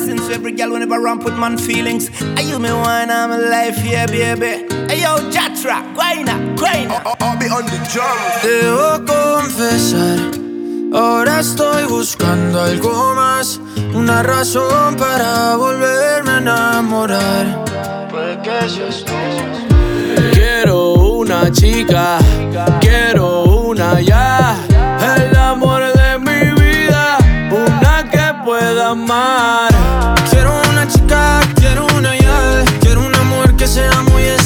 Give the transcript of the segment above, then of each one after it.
blessings to every girl whenever ramp with man feelings. I you me wine, I'm life, yeah, baby. Hey yo, Jatra, guayna, guayna. I'll be on the drum. Debo confesar, ahora estoy buscando algo más. Una razón para volverme a enamorar. Puede que seas tú. Quiero una chica, quiero una ya. El amor de mi vida, una que pueda amar.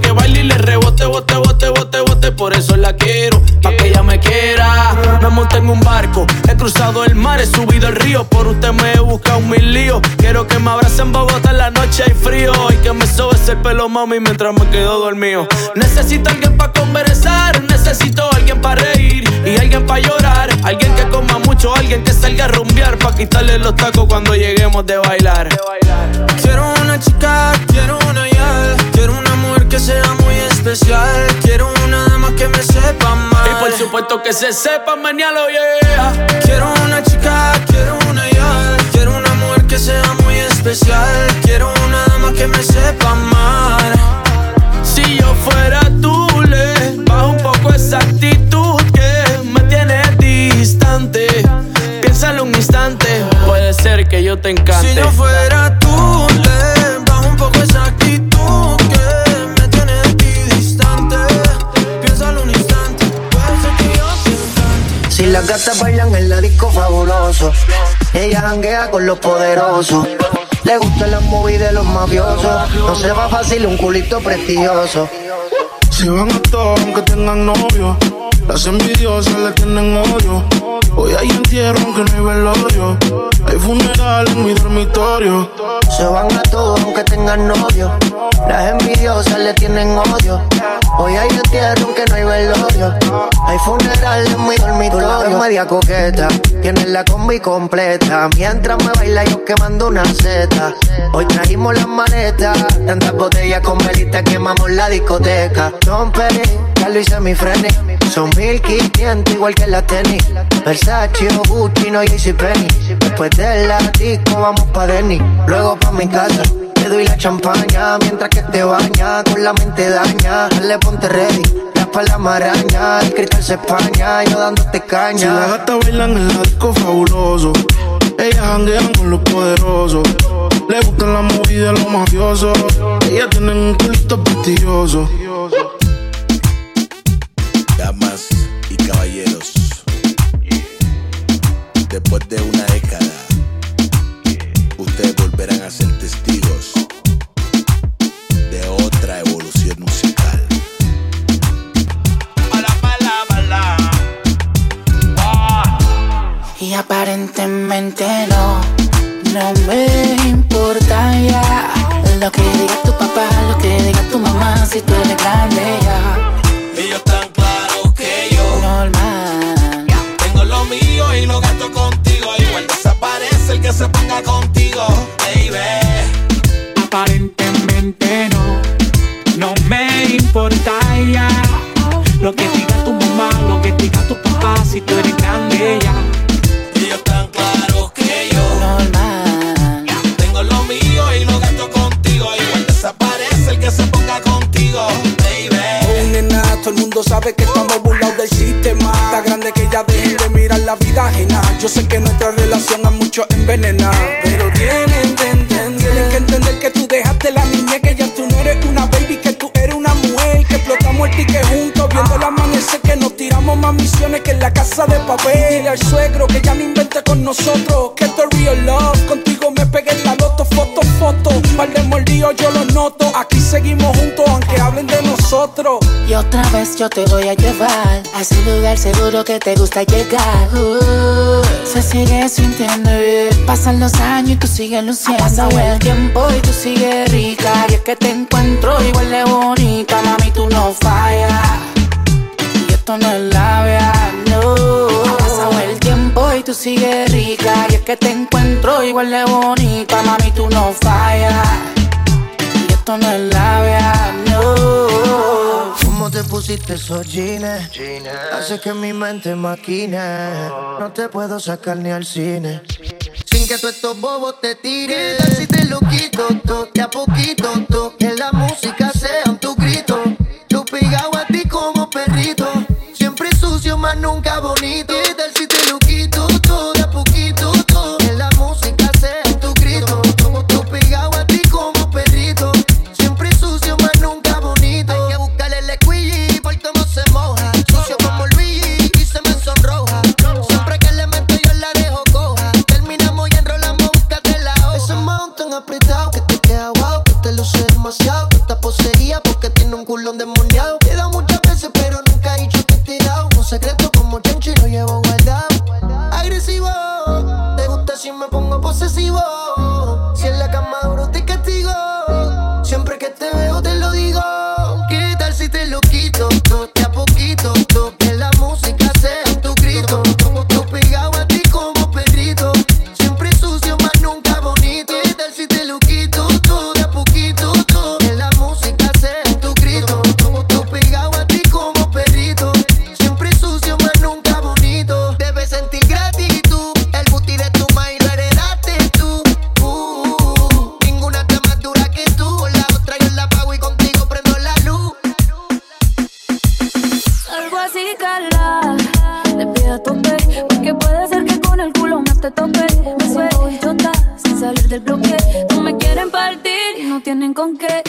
que, baile y le rebote, bote, bote, bote, bote Por eso la quiero, pa' que ella me quiera Me monté en un barco, he cruzado el mar, he subido el río Por usted me he buscado mil líos Quiero que me abrace en Bogotá en la noche hay frío Y que me sobe el pelo, mami, mientras me quedo dormido. Necesito alguien para conversar, necesito alguien para reír y alguien para llorar. Alguien que coma mucho, alguien que salga a rumbear para quitarle los tacos cuando lleguemos de bailar. Quiero una chica, quiero una ya. Quiero una mujer que sea muy especial. Quiero una dama que me sepa amar. Y por supuesto que se sepa mañana, yeah. Quiero una chica, quiero una ya. Quiero una mujer que sea muy especial. Quiero una dama que me sepa amar. Si yo fuera tú, le bajo un poco esa actitud que me tiene distante. Piénsalo un instante, puede ser que yo te encante. Si yo janguea con los poderosos. Le gustan las movies de los mafiosos. No se va fácil un culito prestigioso. Se van a todos aunque tengan novio. Las envidiosas le tienen odio. Hoy hay entierro aunque no hay velorio. Hay funeral en mi dormitorio. Se van a todos aunque tengan novio. Las envidiosas le tienen odio. Hoy hay entierro aunque no hay velorio. Hay funeral en mi dormitorio. media coqueta, tiene la combi completa. Mientras me baila yo quemando una seta. Hoy trajimos las maletas. Tantas botellas con velitas quemamos la discoteca. Don ya lo hice mi frene. Son 1500 igual que la tenis. Versace o Gucci, no Penny. Después de la vamos pa' Denny. Luego pa' mi casa. Te doy la champaña mientras que te baña. Con la mente daña. Dale, ponte ready. La espalda maraña. El cristal se españa. Yo dándote caña. Si las gatas bailan en el disco fabuloso. Ellas janguean con los poderosos. Le gustan la movida de los mafiosos. Ellas tienen un culto prestigioso. Damas y caballeros. Después de una Que ya dejen de mirar la vida ajena. Yo sé que nuestra relación a muchos envenena. Pero tienen, tienen, tienen que entender que tú dejaste la niña, que ya tú no eres una baby, que tú eres una mujer. Que explotamos el ticket juntos, viendo el amanecer, que nos tiramos más misiones que en la casa de papel. Dile al suegro que ya no invente con nosotros. Que esto es real love, contigo me pegué en la loto, foto, foto. Par de yo lo noto, aquí seguimos juntos, aunque hablen de y otra vez yo te voy a llevar a ese lugar seguro que te gusta llegar. Uh. Se sigue sintiendo bien. Pasan los años y tú sigues luciendo. Pasa el tiempo y tú sigues rica. Y es que te encuentro igual de bonita. Mami, tú no fallas. Y esto no es la verdad, no. Pasa el tiempo y tú sigues rica. Y es que te encuentro igual de bonita. Mami, tú no fallas. Y esto no es la verdad te pusiste esos jeans, hace que mi mente maquine. No te puedo sacar ni al cine. Sin que tú estos bobos te tiren. ¿Qué si te lo quito, to, de a poquito, to, que la música sea tu grito. Yo pegado a ti como perrito, siempre sucio, más nunca bonito. aunque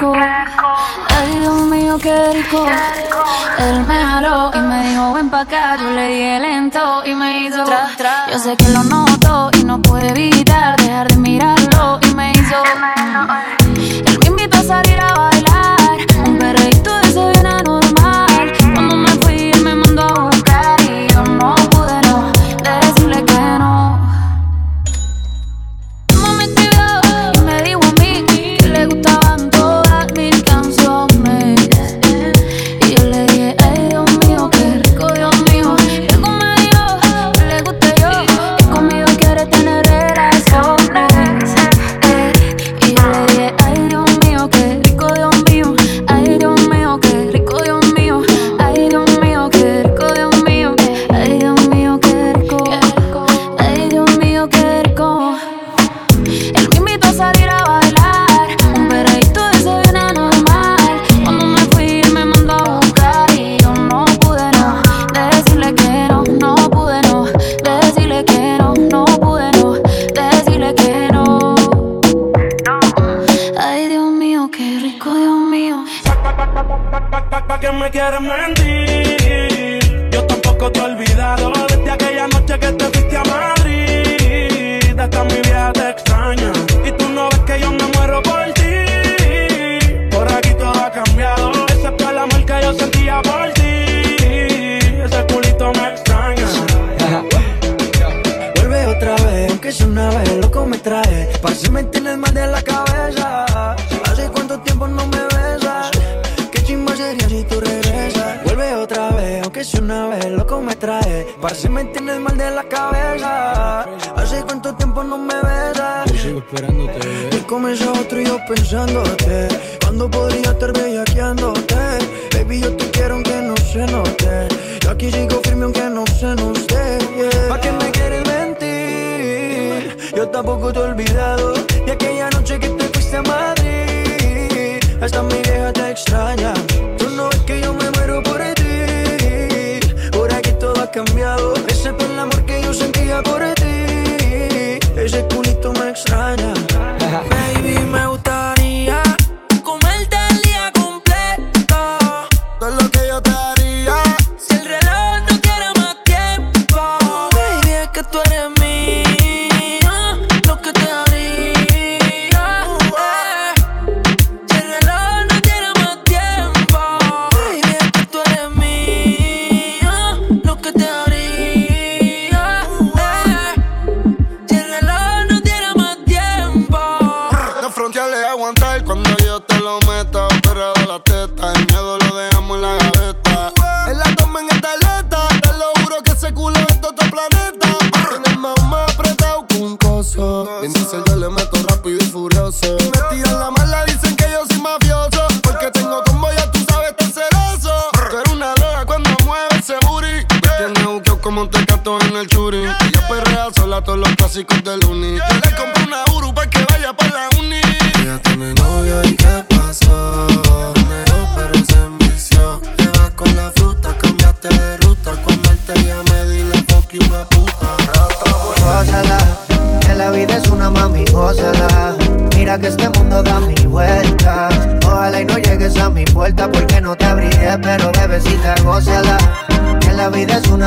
rico. Ay, Dios mío, qué rico. Él me jaló y me dijo, ven pa' acá. Yo le dije lento y me hizo tra. Yo sé que lo noto y no puedo evitar dejar de mirar no me verás. Yo sigo esperándote. Eh, bebé. Y comienza otro y yo pensándote. ¿Cuándo podría estar bellaqueándote? Baby, yo te quiero aunque no se note. Yo aquí sigo firme aunque no se note. Yeah. ¿Para qué me quieres mentir? Yo tampoco te he olvidado. De aquella noche que te fuiste a Madrid. Hasta mi vieja te extraña.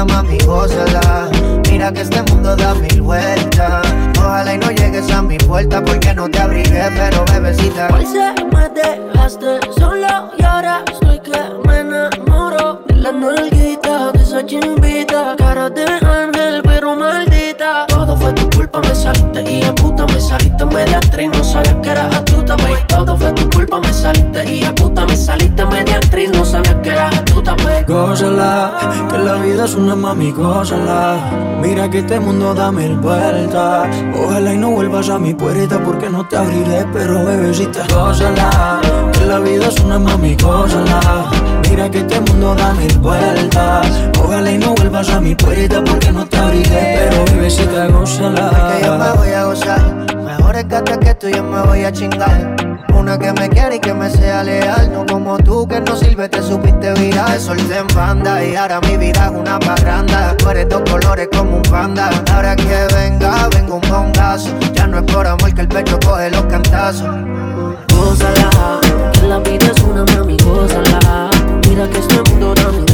mami, gózala. Mira que este mundo da mil vueltas. Ojalá y no llegues a mi puerta porque no te abrigué, pero bebecita. Hoy se me dejaste solo y ahora soy que me enamoro. De la nalguita, de esa chimbita, cara de gózala. Que la vida es una mami, gózala. Mira que este mundo da mil vueltas. Ojalá y no vuelvas a mi puerta porque no te abriré, pero bebecita, gózala. Que la vida es una mami, gózala. Mira que este mundo da mil vueltas. Ojalá y no vuelvas a mi puerta porque no te abriré, pero bebecita, gózala. Porque yo me voy a gozar. Mejor es que hasta que yo me voy a chingar. Una que me quiere y que me sea leal. No como tú que no sirve, te supiste virar. solté en banda y ahora mi vida es una parranda. Tú eres dos colores como un panda. Ahora que venga, vengo un bongazo. Ya no es por amor que el pecho coge los cantazos. Gózala, que la vida es una mami, gózala. Mira que este mundo da mi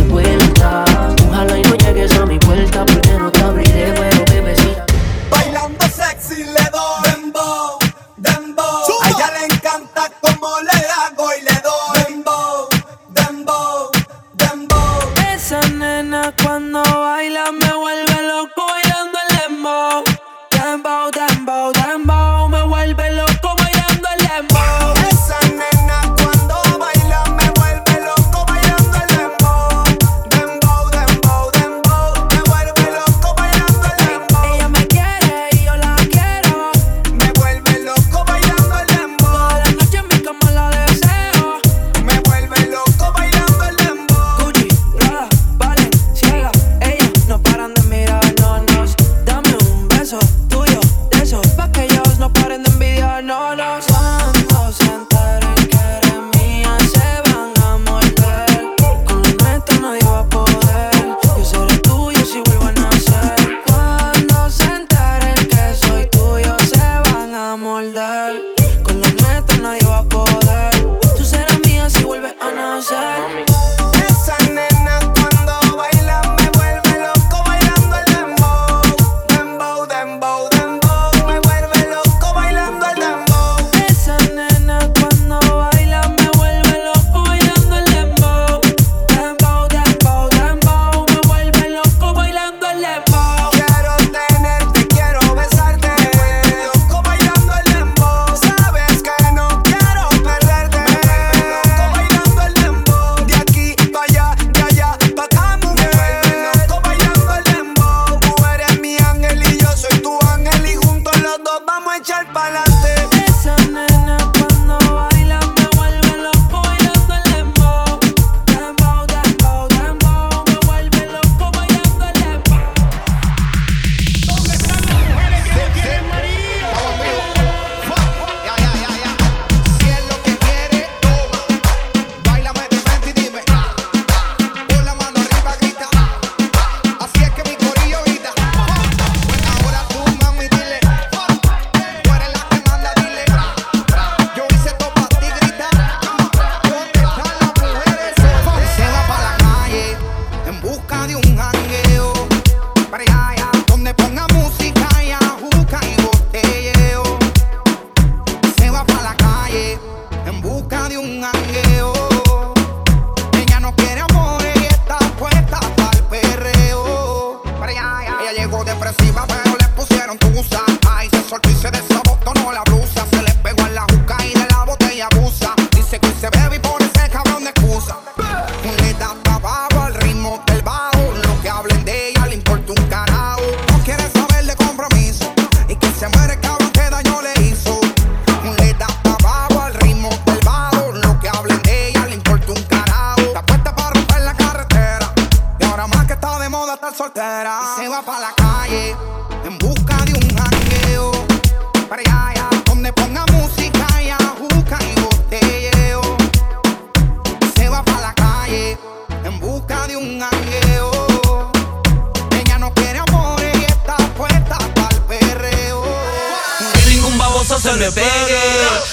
baboso se me pegue.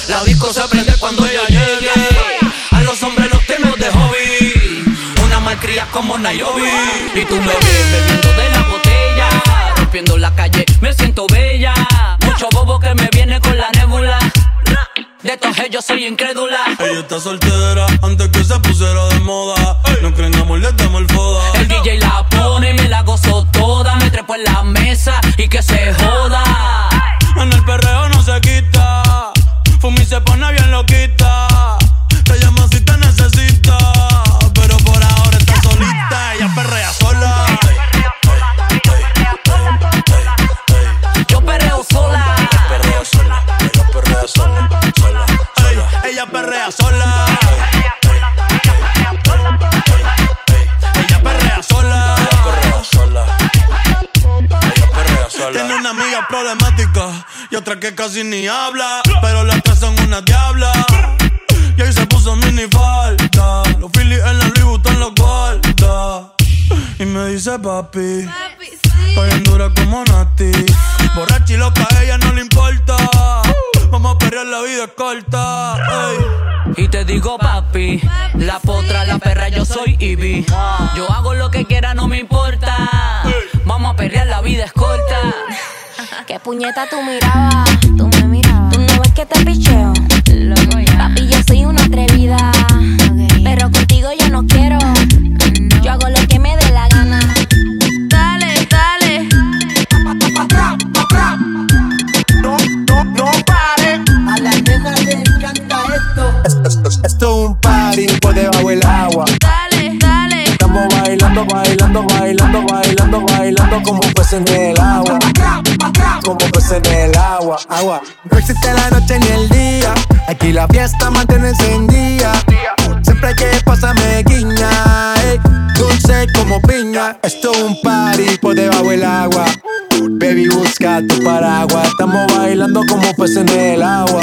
La disco se prende cuando ella llegue. A los hombres los tenemos de hobby. Una malcria como Nayobi. Y tú me ves bebiendo de la botella. Rompiendo la calle, me siento bella. Mucho bobo que me viene con la nébula. De estos yo soy incrédula. Ella está soltera antes que se pusiera de moda. No creen amor, le damos el foda. El DJ la pone y me la gozo toda. Me trepo en la mesa y que se joda. En el perreo no se quita. Fumi se pone bien loquita. Te llama si te necesita. Pero por ahora está solita. Ella perrea sola. Yo perreo sola. Ella perrea sola. Ella perrea sola. Problemática y otra que casi ni habla. Pero las tres son una diabla. Y ahí se puso mini falta. Los Phillies en la Louis Vuitton los guarda. Y me dice papi. Estoy en dura como Nati. Borracha y loca, a ella no le importa. Vamos a perrear, la vida es corta. ey. Y te digo papi, la potra, la perra, yo soy Ivy. Yo hago lo que quiera, no me importa. Vamos a perrear, la vida es corta. ¿Qué puñeta tú mirabas? Tú me mirabas. ¿Tú no ves que te picheo? Papi, yo soy una atrevida. Pero contigo yo no quiero. Yo hago lo que me dé la gana. Como pues en el agua, agua. No existe la noche ni el día. Aquí la fiesta mantiene encendida. Siempre que pasa me guiña, dulce como piña. Esto es un party por debajo del agua. Baby, busca tu paraguas. Estamos bailando como pues en el agua.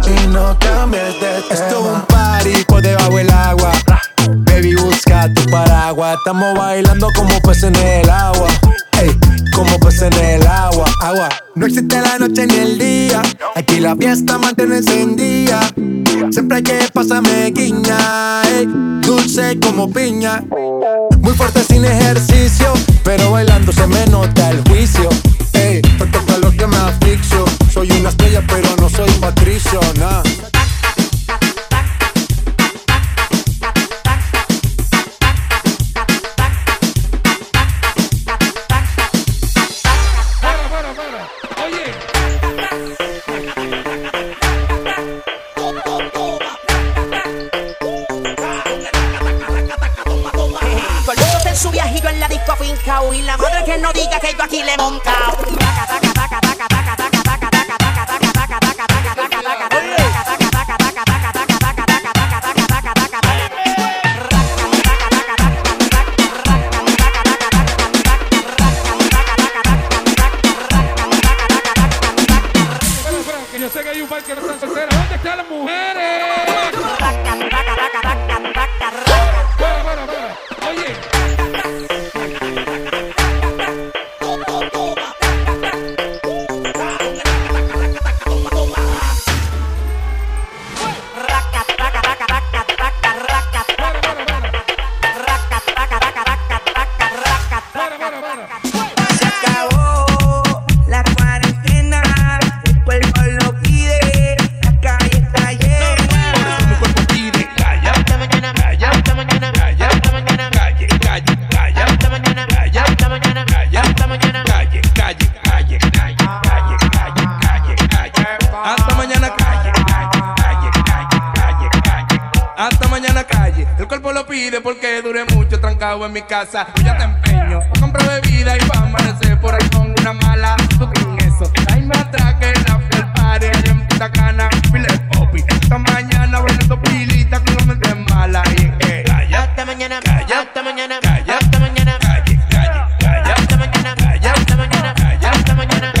y no cambies de tema. Esto es un party por debajo del agua. Baby, busca tu paraguas. Estamos bailando como peces en el agua. Ey, como peces en el agua. Agua. No existe la noche ni el día. Aquí la fiesta mantiene encendida. Siempre que pasa me guiña. Ey, dulce como piña. Muy fuerte sin ejercicio. Pero bailando se me nota el juicio. pero no soy patricio, nah. Casa. Yo ya te empeño, compro bebida y pa' amanecer por ahí con una mala. Tú con eso, ahí me atraque la fiel party en Punta Cana, pile popi. Esta mañana bailando pilita con la mente mala y eh, calla. Hasta mañana, Calla. hasta mañana, Calla. hasta mañana, Calle, calle, calla, hasta mañana, calla, hasta mañana, calla, hasta mañana. calla, calla.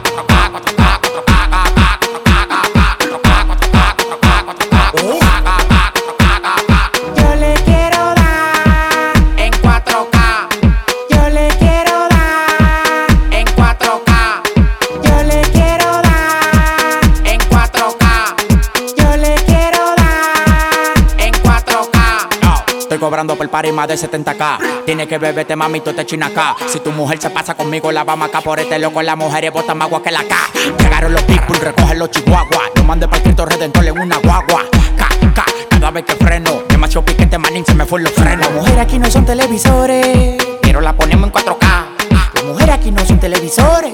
cobrando por party más de 70k. Tiene que beberte, mami, tú te china acá. Si tu mujer se pasa conmigo, la vamos acá por este loco. Las mujeres botan más agua que la K. Llegaron los people, recogen los chihuahuas. No mande para Cristo Redentor en una guagua. K, K, cada vez que freno. Demasiado piquete, manín, se me fue los frenos. Las mujeres aquí no son televisores, Pero la ponemos en 4K. las mujeres aquí no son televisores.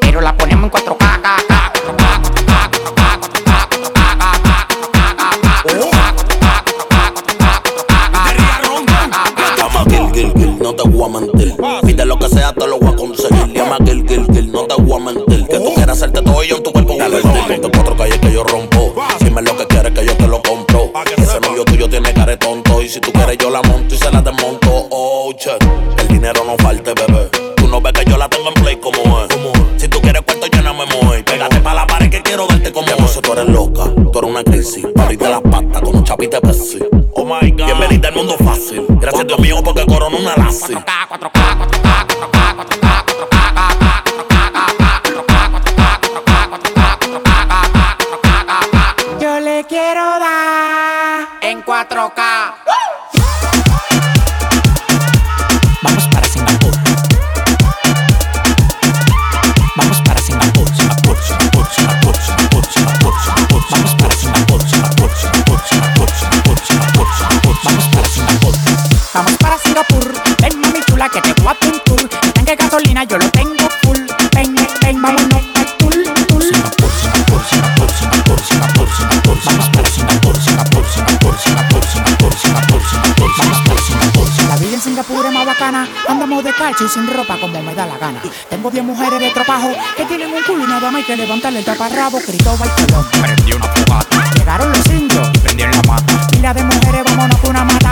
Pero la ponemos en 4K. K, K, 4K, voy a mentir. Pide lo que sea, te lo voy a conseguir. Llama Gil, Gil, Gil, no te voy a mentir. Que tú quieras hacerte todo y yo en tu cuerpo convertir. De cuatro calles que yo rompo. Si me lo que quieres que yo te lo compro. Ese novio tuyo tiene care tonto. Y si tú quieres, yo la monto y se la desmonto. Oh, che, el dinero no falte, bebé. Tú no ves que yo la tengo en play como es. Si tú quieres cuento, yo no me muevo. Pégate pa' la pared que quiero darte como es. tú eres loca, tú eres una crisis. Pariste las patas con un chapite Pepsi. Oh my God. Bienvenida al mundo fácil. Gracias Dios mío porque corona una lazi. 4K, 4K, 4K, 4K, 4K, 4K. Yo le quiero dar, En 4K. cacho y sin ropa como me da la gana. Tengo 10 mujeres de tropajo que tienen un culo y nada más hay que levantarle el taparrabo. Cristóbal Colón. Prendí una fogata. Llegaron los indios. Prendí en la mata. Pila de mujeres, vámonos con una mata.